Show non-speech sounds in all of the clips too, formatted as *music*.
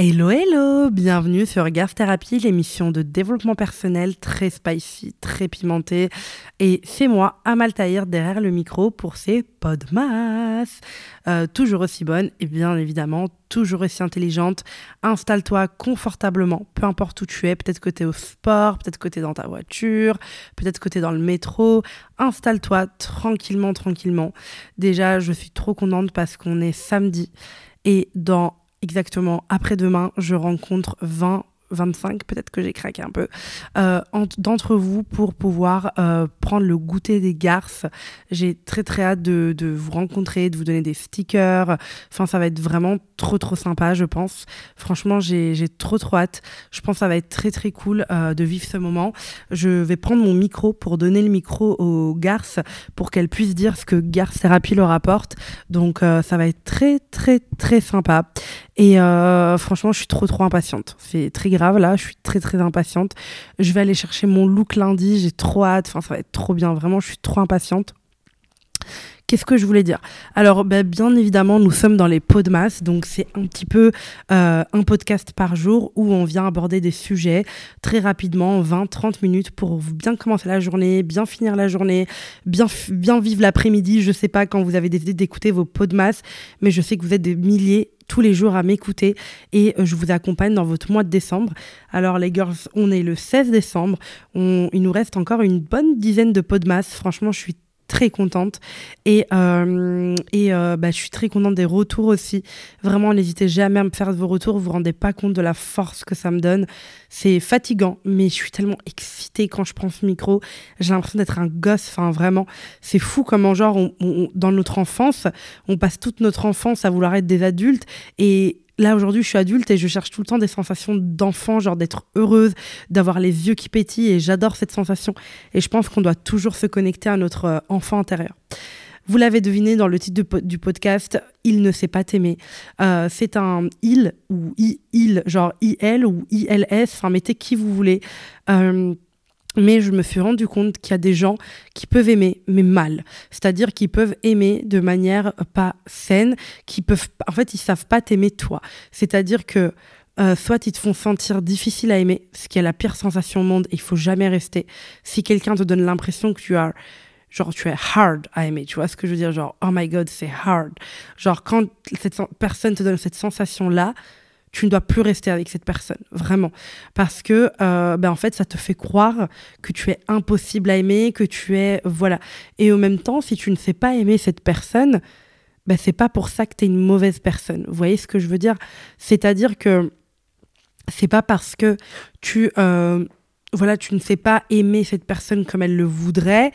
Hello hello, bienvenue sur Garth Therapy, l'émission de développement personnel très spicy, très pimentée. Et c'est moi, Amal Tahir, derrière le micro pour ces podmas. Euh, toujours aussi bonne et bien évidemment toujours aussi intelligente. Installe-toi confortablement, peu importe où tu es. Peut-être que tu es au sport, peut-être que tu es dans ta voiture, peut-être que tu es dans le métro. Installe-toi tranquillement, tranquillement. Déjà, je suis trop contente parce qu'on est samedi et dans exactement. Après-demain, je rencontre 20 25, peut-être que j'ai craqué un peu, euh, d'entre vous pour pouvoir euh, prendre le goûter des garces. J'ai très très hâte de, vous rencontrer, de vous donner des stickers. Enfin, ça va être vraiment trop trop sympa, je pense. Franchement, j'ai trop trop hâte. Je pense que ça va être très très cool euh, de vivre ce moment. Je vais prendre mon micro pour donner le micro aux garces pour qu'elles puissent dire ce que Garce Thérapie leur apporte. Donc, ça va être très très très sympa. Et franchement, je suis trop trop impatiente. C'est très là, je suis très très impatiente. Je vais aller chercher mon look lundi, j'ai trop hâte. Enfin, ça va être trop bien. Vraiment, je suis trop impatiente. Qu'est-ce que je voulais dire? Alors, bah, bien évidemment, nous sommes dans les pots de masse, donc c'est un petit peu euh, un podcast par jour où on vient aborder des sujets très rapidement, 20-30 minutes pour bien commencer la journée, bien finir la journée, bien, bien vivre l'après-midi. Je sais pas quand vous avez décidé d'écouter vos pots de masse, mais je sais que vous êtes des milliers tous les jours à m'écouter et euh, je vous accompagne dans votre mois de décembre. Alors les girls, on est le 16 décembre, on, il nous reste encore une bonne dizaine de pots de masse. Franchement, je suis très contente et, euh, et euh, bah, je suis très contente des retours aussi. Vraiment, n'hésitez jamais à me faire vos retours, vous vous rendez pas compte de la force que ça me donne. C'est fatigant, mais je suis tellement excitée quand je prends ce micro. J'ai l'impression d'être un gosse, enfin vraiment, c'est fou comment genre dans notre enfance, on passe toute notre enfance à vouloir être des adultes et là aujourd'hui je suis adulte et je cherche tout le temps des sensations d'enfant, genre d'être heureuse, d'avoir les yeux qui pétillent et j'adore cette sensation. Et je pense qu'on doit toujours se connecter à notre euh, enfant intérieur. Vous l'avez deviné dans le titre du podcast, Il ne sait pas t'aimer. Euh, c'est un il ou il, genre IL ou ILS, enfin mettez qui vous voulez. Euh, mais je me suis rendu compte qu'il y a des gens qui peuvent aimer, mais mal. C'est-à-dire qu'ils peuvent aimer de manière pas saine, qui peuvent, en fait, ils savent pas t'aimer toi. C'est-à-dire que euh, soit ils te font sentir difficile à aimer, ce qui est la pire sensation au monde, et il faut jamais rester. Si quelqu'un te donne l'impression que tu as genre tu es hard à aimer, tu vois ce que je veux dire, genre oh my god c'est hard, genre quand cette personne te donne cette sensation là, tu ne dois plus rester avec cette personne, vraiment. Parce que, euh, ben en fait, ça te fait croire que tu es impossible à aimer, que tu es. Voilà. Et au même temps, si tu ne sais pas aimer cette personne, ben c'est pas pour ça que tu es une mauvaise personne. Vous voyez ce que je veux dire? C'est-à-dire que c'est pas parce que tu. Euh, voilà, tu ne sais pas aimer cette personne comme elle le voudrait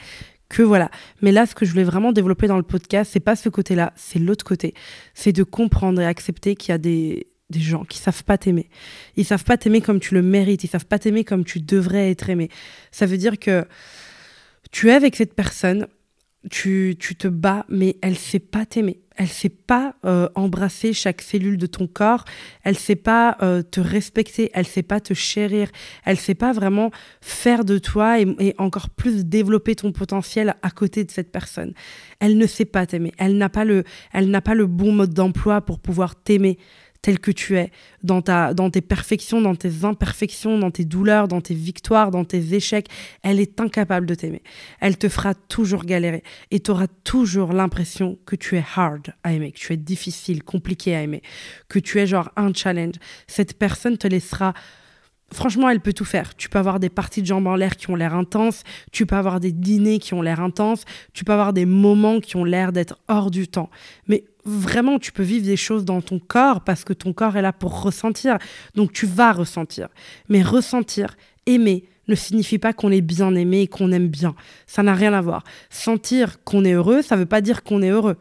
que voilà. Mais là, ce que je voulais vraiment développer dans le podcast, c'est pas ce côté-là, c'est l'autre côté. C'est de comprendre et accepter qu'il y a des, des gens qui savent pas t'aimer. Ils savent pas t'aimer comme tu le mérites, ils savent pas t'aimer comme tu devrais être aimé. Ça veut dire que tu es avec cette personne, tu, tu te bats, mais elle sait pas t'aimer. Elle sait pas euh, embrasser chaque cellule de ton corps. Elle sait pas euh, te respecter. Elle sait pas te chérir. Elle sait pas vraiment faire de toi et, et encore plus développer ton potentiel à côté de cette personne. Elle ne sait pas t'aimer. Elle n'a pas le, elle n'a pas le bon mode d'emploi pour pouvoir t'aimer tel que tu es, dans, ta, dans tes perfections, dans tes imperfections, dans tes douleurs, dans tes victoires, dans tes échecs. Elle est incapable de t'aimer. Elle te fera toujours galérer et tu auras toujours l'impression que tu es hard à aimer, que tu es difficile, compliqué à aimer, que tu es genre un challenge. Cette personne te laissera franchement, elle peut tout faire. Tu peux avoir des parties de jambes en l'air qui ont l'air intenses, tu peux avoir des dîners qui ont l'air intenses, tu peux avoir des moments qui ont l'air d'être hors du temps. Mais vraiment, tu peux vivre des choses dans ton corps parce que ton corps est là pour ressentir. Donc tu vas ressentir. Mais ressentir, aimer, ne signifie pas qu'on est bien aimé et qu'on aime bien. Ça n'a rien à voir. Sentir qu'on est heureux, ça ne veut pas dire qu'on est heureux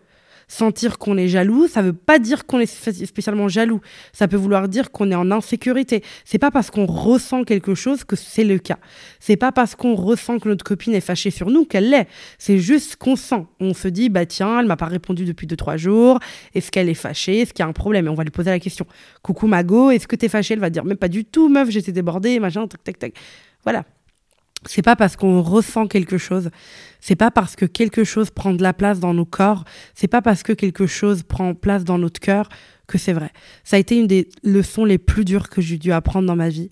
sentir qu'on est jaloux, ça veut pas dire qu'on est spécialement jaloux. Ça peut vouloir dire qu'on est en insécurité. C'est pas parce qu'on ressent quelque chose que c'est le cas. C'est pas parce qu'on ressent que notre copine est fâchée sur nous qu'elle l'est. C'est juste qu'on sent. On se dit, bah tiens, elle m'a pas répondu depuis deux, trois jours. Est-ce qu'elle est fâchée? Est-ce qu'il y a un problème? Et on va lui poser la question. Coucou Mago, est-ce que t'es fâchée? Elle va dire, mais pas du tout, meuf, j'étais débordée, machin, tac, tac, tac. Voilà. C'est pas parce qu'on ressent quelque chose, c'est pas parce que quelque chose prend de la place dans nos corps, c'est pas parce que quelque chose prend place dans notre cœur que c'est vrai. Ça a été une des leçons les plus dures que j'ai dû apprendre dans ma vie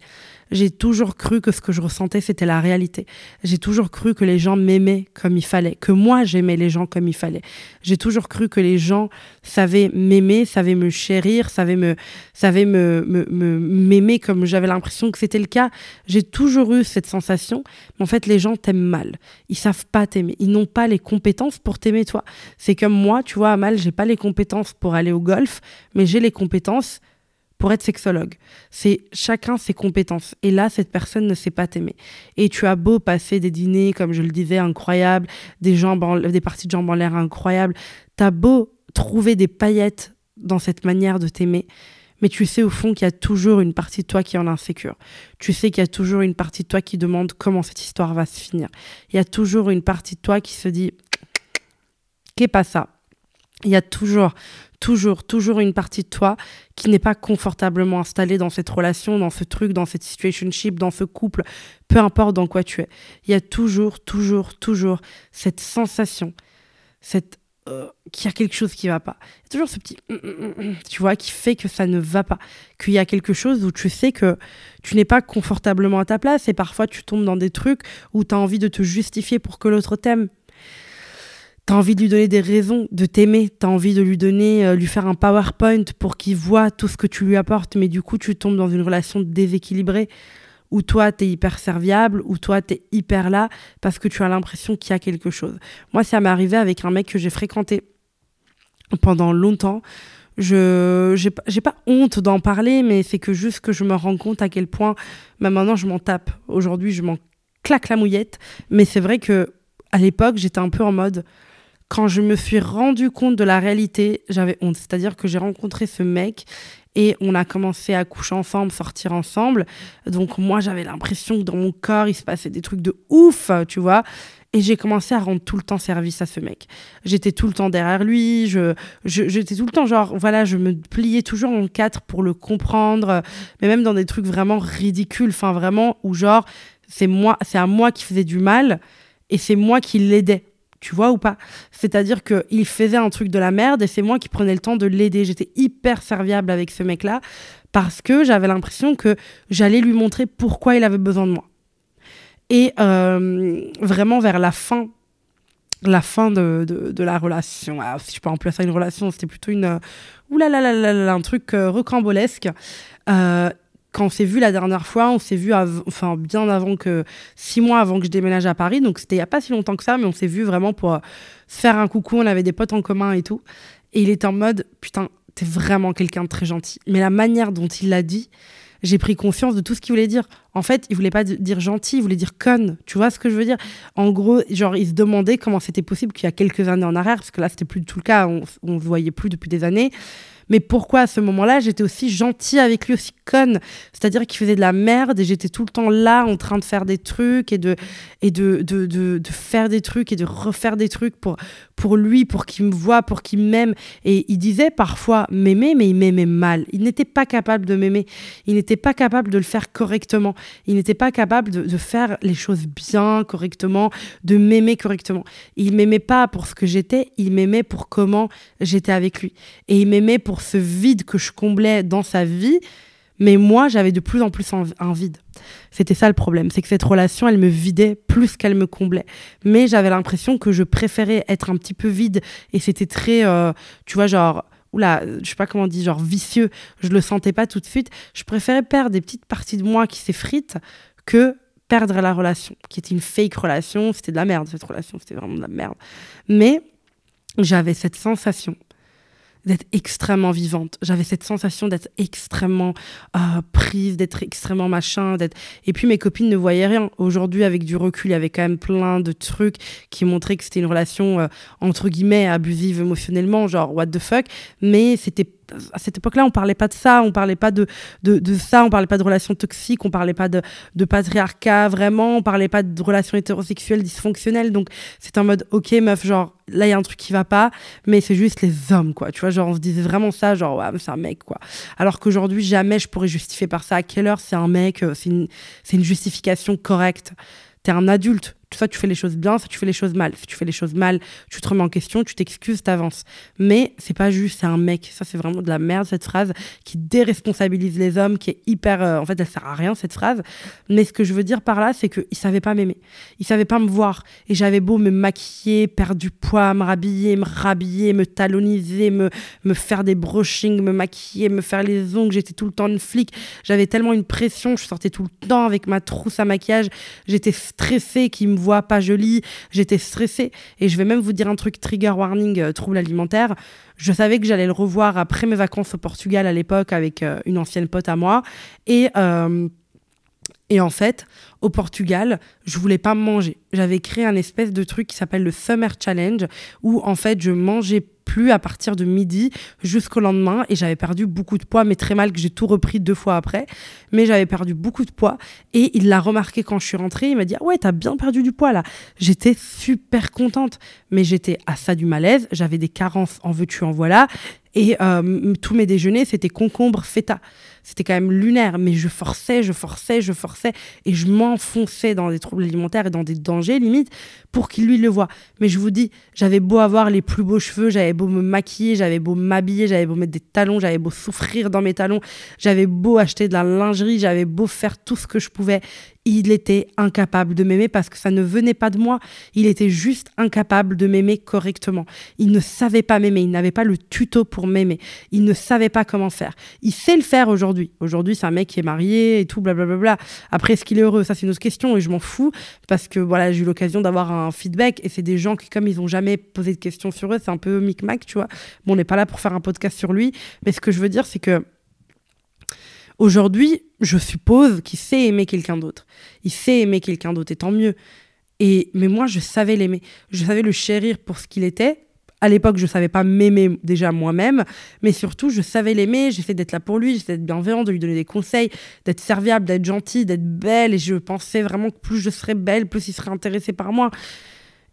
j'ai toujours cru que ce que je ressentais, c'était la réalité. J'ai toujours cru que les gens m'aimaient comme il fallait, que moi, j'aimais les gens comme il fallait. J'ai toujours cru que les gens savaient m'aimer, savaient me chérir, savaient me, savaient me, m'aimer comme j'avais l'impression que c'était le cas. J'ai toujours eu cette sensation. Mais en fait, les gens t'aiment mal. Ils savent pas t'aimer. Ils n'ont pas les compétences pour t'aimer toi. C'est comme moi, tu vois, mal, j'ai pas les compétences pour aller au golf, mais j'ai les compétences pour être sexologue. C'est chacun ses compétences. Et là, cette personne ne sait pas t'aimer. Et tu as beau passer des dîners, comme je le disais, incroyables, des, jambes des parties de jambes en l'air incroyables. Tu as beau trouver des paillettes dans cette manière de t'aimer. Mais tu sais au fond qu'il y a toujours une partie de toi qui est en insécure. Tu sais qu'il y a toujours une partie de toi qui demande comment cette histoire va se finir. Il y a toujours une partie de toi qui se dit qu'est pas ça. Il y a toujours toujours, toujours une partie de toi qui n'est pas confortablement installée dans cette relation, dans ce truc, dans cette situationship, dans ce couple, peu importe dans quoi tu es. Il y a toujours, toujours, toujours cette sensation, cette euh, qu'il y a quelque chose qui va pas. Il y a toujours ce petit, mm, mm, mm, tu vois, qui fait que ça ne va pas. Qu'il y a quelque chose où tu sais que tu n'es pas confortablement à ta place et parfois tu tombes dans des trucs où tu as envie de te justifier pour que l'autre t'aime. T'as envie de lui donner des raisons de t'aimer, t'as envie de lui donner, euh, lui faire un PowerPoint pour qu'il voit tout ce que tu lui apportes, mais du coup tu tombes dans une relation déséquilibrée où toi t'es hyper serviable, où toi t'es hyper là parce que tu as l'impression qu'il y a quelque chose. Moi ça m'est arrivé avec un mec que j'ai fréquenté pendant longtemps. Je j'ai pas honte d'en parler, mais c'est que juste que je me rends compte à quel point, maintenant je m'en tape. Aujourd'hui je m'en claque la mouillette, mais c'est vrai que à l'époque j'étais un peu en mode quand je me suis rendu compte de la réalité, j'avais honte. C'est-à-dire que j'ai rencontré ce mec et on a commencé à coucher ensemble, sortir ensemble. Donc moi, j'avais l'impression que dans mon corps, il se passait des trucs de ouf, tu vois. Et j'ai commencé à rendre tout le temps service à ce mec. J'étais tout le temps derrière lui. Je, j'étais tout le temps genre, voilà, je me pliais toujours en quatre pour le comprendre, mais même dans des trucs vraiment ridicules. Enfin, vraiment, où genre, c'est moi, c'est à moi qui faisais du mal et c'est moi qui l'aidais tu vois ou pas C'est-à-dire qu'il faisait un truc de la merde et c'est moi qui prenais le temps de l'aider. J'étais hyper serviable avec ce mec-là parce que j'avais l'impression que j'allais lui montrer pourquoi il avait besoin de moi. Et euh, vraiment vers la fin, la fin de, de, la relation, alors, si je peux employer ça une relation, c'était plutôt une... oulalalala, un truc euh, recambolesque. Euh, quand on s'est vu la dernière fois, on s'est vu enfin bien avant que six mois avant que je déménage à Paris, donc c'était il y a pas si longtemps que ça, mais on s'est vu vraiment pour euh, faire un coucou. On avait des potes en commun et tout, et il était en mode putain, t'es vraiment quelqu'un de très gentil. Mais la manière dont il l'a dit, j'ai pris conscience de tout ce qu'il voulait dire. En fait, il voulait pas dire gentil, il voulait dire conne. Tu vois ce que je veux dire? En gros, genre, il se demandait comment c'était possible qu'il y a quelques années en arrière, parce que là, c'était plus du tout le cas, on, on se voyait plus depuis des années. Mais pourquoi à ce moment-là, j'étais aussi gentille avec lui, aussi conne? C'est-à-dire qu'il faisait de la merde et j'étais tout le temps là en train de faire des trucs et de, et de, de, de, faire des trucs et de refaire des trucs pour, pour lui, pour qu'il me voit, pour qu'il m'aime. Et il disait parfois m'aimer, mais il m'aimait mal. Il n'était pas capable de m'aimer. Il n'était pas capable de le faire correctement. Il n'était pas capable de, faire les choses bien, correctement, de m'aimer correctement. Il m'aimait pas pour ce que j'étais, il m'aimait pour comment j'étais avec lui. Et il m'aimait pour ce vide que je comblais dans sa vie, mais moi, j'avais de plus en plus un, vide. C'était ça le problème, c'est que cette relation, elle me vidait plus qu'elle me comblait. Mais j'avais l'impression que je préférais être un petit peu vide, et c'était très, euh, tu vois, genre, oula, je sais pas comment on dit, genre vicieux. Je le sentais pas tout de suite. Je préférais perdre des petites parties de moi qui s'effritent que perdre la relation, qui était une fake relation. C'était de la merde, cette relation, c'était vraiment de la merde. Mais j'avais cette sensation d'être extrêmement vivante. J'avais cette sensation d'être extrêmement euh, prise, d'être extrêmement machin. d'être Et puis mes copines ne voyaient rien. Aujourd'hui, avec du recul, il y avait quand même plein de trucs qui montraient que c'était une relation, euh, entre guillemets, abusive émotionnellement, genre what the fuck. Mais c'était à cette époque-là, on parlait pas de ça, on parlait pas de, de, de, ça, on parlait pas de relations toxiques, on parlait pas de, de patriarcat vraiment, on parlait pas de relations hétérosexuelles dysfonctionnelles. Donc, c'est en mode, ok, meuf, genre, là, il y a un truc qui va pas, mais c'est juste les hommes, quoi. Tu vois, genre, on se disait vraiment ça, genre, ouais, c'est un mec, quoi. Alors qu'aujourd'hui, jamais je pourrais justifier par ça. À quelle heure c'est un mec, euh, c'est une, une justification correcte? T'es un adulte, soit tu fais les choses bien, soit tu fais les choses mal. Si tu fais les choses mal, tu te remets en question, tu t'excuses, t'avances. Mais c'est pas juste, c'est un mec. Ça, c'est vraiment de la merde, cette phrase, qui déresponsabilise les hommes, qui est hyper. Euh, en fait, elle sert à rien, cette phrase. Mais ce que je veux dire par là, c'est qu'il savait pas m'aimer. Il savait pas me voir. Et j'avais beau me maquiller, perdre du poids, me rhabiller, me rhabiller, me taloniser, me, me faire des brushings, me maquiller, me faire les ongles. J'étais tout le temps une flic. J'avais tellement une pression, je sortais tout le temps avec ma trousse à maquillage. J'étais stressée qu'il me voit pas jolie. J'étais stressée. Et je vais même vous dire un truc trigger warning, euh, trouble alimentaire. Je savais que j'allais le revoir après mes vacances au Portugal à l'époque avec euh, une ancienne pote à moi. Et, euh, et en fait, au Portugal, je voulais pas manger. J'avais créé un espèce de truc qui s'appelle le Summer Challenge où en fait je mangeais plus à partir de midi jusqu'au lendemain et j'avais perdu beaucoup de poids, mais très mal que j'ai tout repris deux fois après. Mais j'avais perdu beaucoup de poids et il l'a remarqué quand je suis rentrée. Il m'a dit ah ouais t'as bien perdu du poids là. J'étais super contente, mais j'étais à ça du malaise. J'avais des carences en veux-tu en voilà et euh, tous mes déjeuners c'était concombre feta. C'était quand même lunaire, mais je forçais, je forçais, je forçais et je m'enfonçais dans des troubles alimentaires et dans des dangers limite pour qu'il lui le voie. Mais je vous dis, j'avais beau avoir les plus beaux cheveux, j'avais beau me maquiller, j'avais beau m'habiller, j'avais beau mettre des talons, j'avais beau souffrir dans mes talons, j'avais beau acheter de la lingerie, j'avais beau faire tout ce que je pouvais il était incapable de m'aimer parce que ça ne venait pas de moi. Il était juste incapable de m'aimer correctement. Il ne savait pas m'aimer. Il n'avait pas le tuto pour m'aimer. Il ne savait pas comment faire. Il sait le faire aujourd'hui. Aujourd'hui, c'est un mec qui est marié et tout, blablabla. Après, est-ce qu'il est heureux? Ça, c'est une autre question et je m'en fous parce que voilà, j'ai eu l'occasion d'avoir un feedback et c'est des gens qui, comme ils n'ont jamais posé de questions sur eux, c'est un peu micmac, tu vois. Bon, on n'est pas là pour faire un podcast sur lui, mais ce que je veux dire, c'est que Aujourd'hui, je suppose qu'il sait aimer quelqu'un d'autre. Il sait aimer quelqu'un d'autre, et tant mieux. Et, mais moi, je savais l'aimer. Je savais le chérir pour ce qu'il était. À l'époque, je savais pas m'aimer déjà moi-même, mais surtout, je savais l'aimer. J'essayais d'être là pour lui, j'essayais d'être bienveillante, de lui donner des conseils, d'être serviable, d'être gentille, d'être belle. Et je pensais vraiment que plus je serais belle, plus il serait intéressé par moi.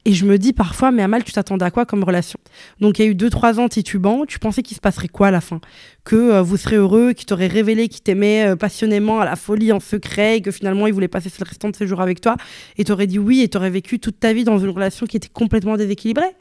Et je me dis parfois, mais Amal, tu t'attendais à quoi comme relation? Donc il y a eu deux, trois ans titubant, tu pensais qu'il se passerait quoi à la fin? Que euh, vous serez heureux, qu'il t'aurait révélé qu'il t'aimait euh, passionnément, à la folie, en secret, et que finalement il voulait passer le restant de ses jours avec toi, et t'aurais dit oui, et t'aurais vécu toute ta vie dans une relation qui était complètement déséquilibrée?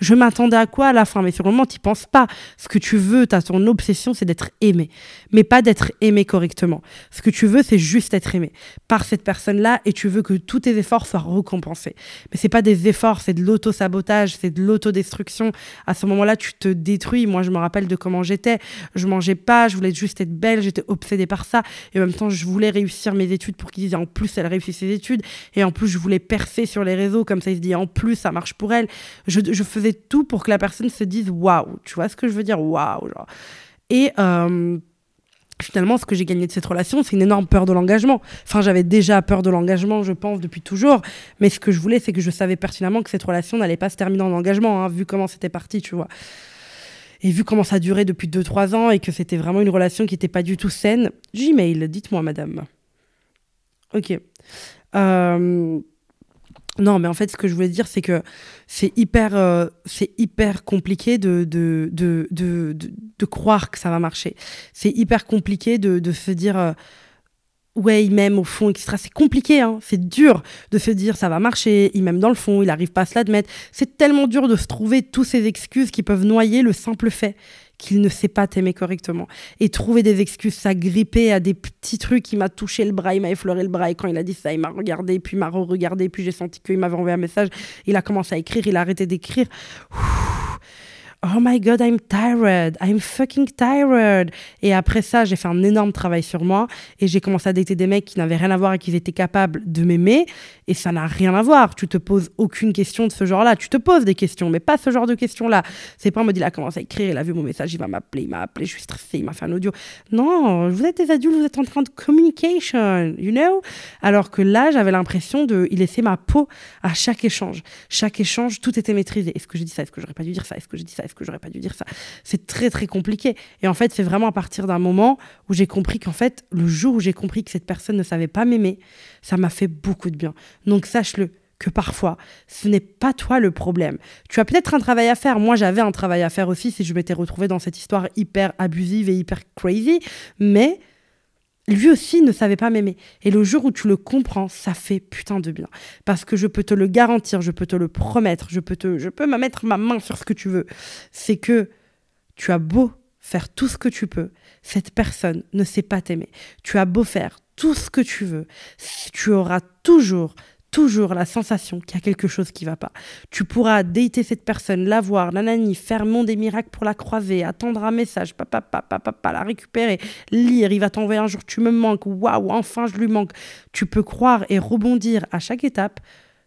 Je m'attendais à quoi à la fin? Mais sur le moment, tu penses pas. Ce que tu veux, as ton obsession, c'est d'être aimé. Mais pas d'être aimé correctement. Ce que tu veux, c'est juste être aimé par cette personne-là et tu veux que tous tes efforts soient récompensés. Mais c'est pas des efforts, c'est de l'auto-sabotage, c'est de l'autodestruction. À ce moment-là, tu te détruis. Moi, je me rappelle de comment j'étais. Je mangeais pas, je voulais juste être belle, j'étais obsédée par ça. Et en même temps, je voulais réussir mes études pour qu'ils disent en plus, elle réussit ses études. Et en plus, je voulais percer sur les réseaux, comme ça, ils se disent en plus, ça marche pour elle. Je faisais tout pour que la personne se dise waouh. Tu vois ce que je veux dire Waouh. Et euh, finalement, ce que j'ai gagné de cette relation, c'est une énorme peur de l'engagement. Enfin, j'avais déjà peur de l'engagement, je pense, depuis toujours. Mais ce que je voulais, c'est que je savais pertinemment que cette relation n'allait pas se terminer en engagement, hein, vu comment c'était parti, tu vois. Et vu comment ça durait depuis 2-3 ans et que c'était vraiment une relation qui n'était pas du tout saine, Gmail, dites-moi, madame. Ok. Euh, non, mais en fait, ce que je voulais dire, c'est que c'est hyper, euh, c'est hyper compliqué de de, de, de, de, croire que ça va marcher. C'est hyper compliqué de, se dire, euh, ouais, il m'aime au fond, etc. C'est compliqué, hein. c'est dur de se dire, ça va marcher, il m'aime dans le fond, il n'arrive pas à se l'admettre. C'est tellement dur de se trouver toutes ces excuses qui peuvent noyer le simple fait qu'il ne sait pas t'aimer correctement. Et trouver des excuses, s'agripper à des petits trucs, il m'a touché le bras, il m'a effleuré le bras, et quand il a dit ça, il m'a regardé, puis il m'a re-regardé, puis j'ai senti qu'il m'avait envoyé un message, il a commencé à écrire, il a arrêté d'écrire. Oh my god, I'm tired. I'm fucking tired. Et après ça, j'ai fait un énorme travail sur moi et j'ai commencé à dater des mecs qui n'avaient rien à voir et qui étaient capables de m'aimer. Et ça n'a rien à voir. Tu te poses aucune question de ce genre-là. Tu te poses des questions, mais pas ce genre de questions-là. C'est pas, on me dit, il a commencé à écrire, il a vu mon message, il va m'appeler, il m'a appelé, je suis stressée, il m'a fait un audio. Non, vous êtes des adultes, vous êtes en train de communication, you know? Alors que là, j'avais l'impression de, il laissait ma peau à chaque échange. Chaque échange, tout était maîtrisé. Est-ce que j'ai dit ça? Est-ce que j'aurais pas dû dire ça? Est-ce que j'ai dit ça? Que j'aurais pas dû dire ça C'est très très compliqué. Et en fait, c'est vraiment à partir d'un moment où j'ai compris qu'en fait, le jour où j'ai compris que cette personne ne savait pas m'aimer, ça m'a fait beaucoup de bien. Donc sache-le que parfois, ce n'est pas toi le problème. Tu as peut-être un travail à faire. Moi, j'avais un travail à faire aussi si je m'étais retrouvée dans cette histoire hyper abusive et hyper crazy. Mais lui aussi ne savait pas m'aimer. Et le jour où tu le comprends, ça fait putain de bien. Parce que je peux te le garantir, je peux te le promettre, je peux, te, je peux me mettre ma main sur ce que tu veux. C'est que tu as beau faire tout ce que tu peux, cette personne ne sait pas t'aimer. Tu as beau faire tout ce que tu veux, tu auras toujours toujours la sensation qu'il y a quelque chose qui va pas. Tu pourras dater cette personne, la voir, nanani, faire mon des miracles pour la croiser, attendre un message, papa, papa, papa, la récupérer, lire, il va t'envoyer un jour, tu me manques, waouh, enfin je lui manque. Tu peux croire et rebondir à chaque étape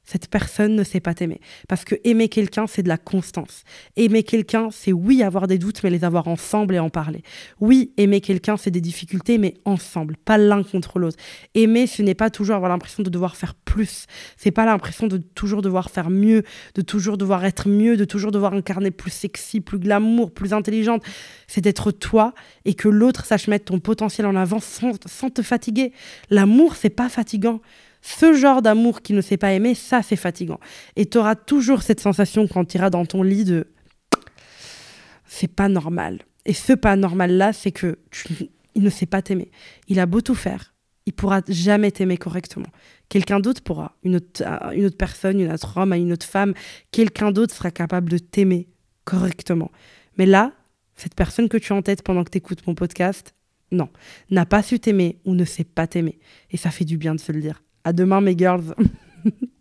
cette personne ne sait pas t'aimer. Parce que aimer quelqu'un, c'est de la constance. Aimer quelqu'un, c'est oui avoir des doutes, mais les avoir ensemble et en parler. Oui, aimer quelqu'un, c'est des difficultés, mais ensemble, pas l'un contre l'autre. Aimer, ce n'est pas toujours avoir l'impression de devoir faire plus. C'est pas l'impression de toujours devoir faire mieux, de toujours devoir être mieux, de toujours devoir incarner plus sexy, plus glamour, plus intelligente. C'est d'être toi et que l'autre sache mettre ton potentiel en avant sans, sans te fatiguer. L'amour, c'est pas fatigant. Ce genre d'amour qui ne sait pas aimer, ça c'est fatigant. Et tu auras toujours cette sensation quand tu iras dans ton lit de c'est pas normal. Et ce pas normal là, c'est que il ne sait pas t'aimer. Il a beau tout faire, il pourra jamais t'aimer correctement. Quelqu'un d'autre pourra, une autre, une autre personne, une autre homme, une autre femme, quelqu'un d'autre sera capable de t'aimer correctement. Mais là, cette personne que tu as en tête pendant que tu écoutes mon podcast, non, n'a pas su t'aimer ou ne sait pas t'aimer. Et ça fait du bien de se le dire. À demain, mes girls. *laughs*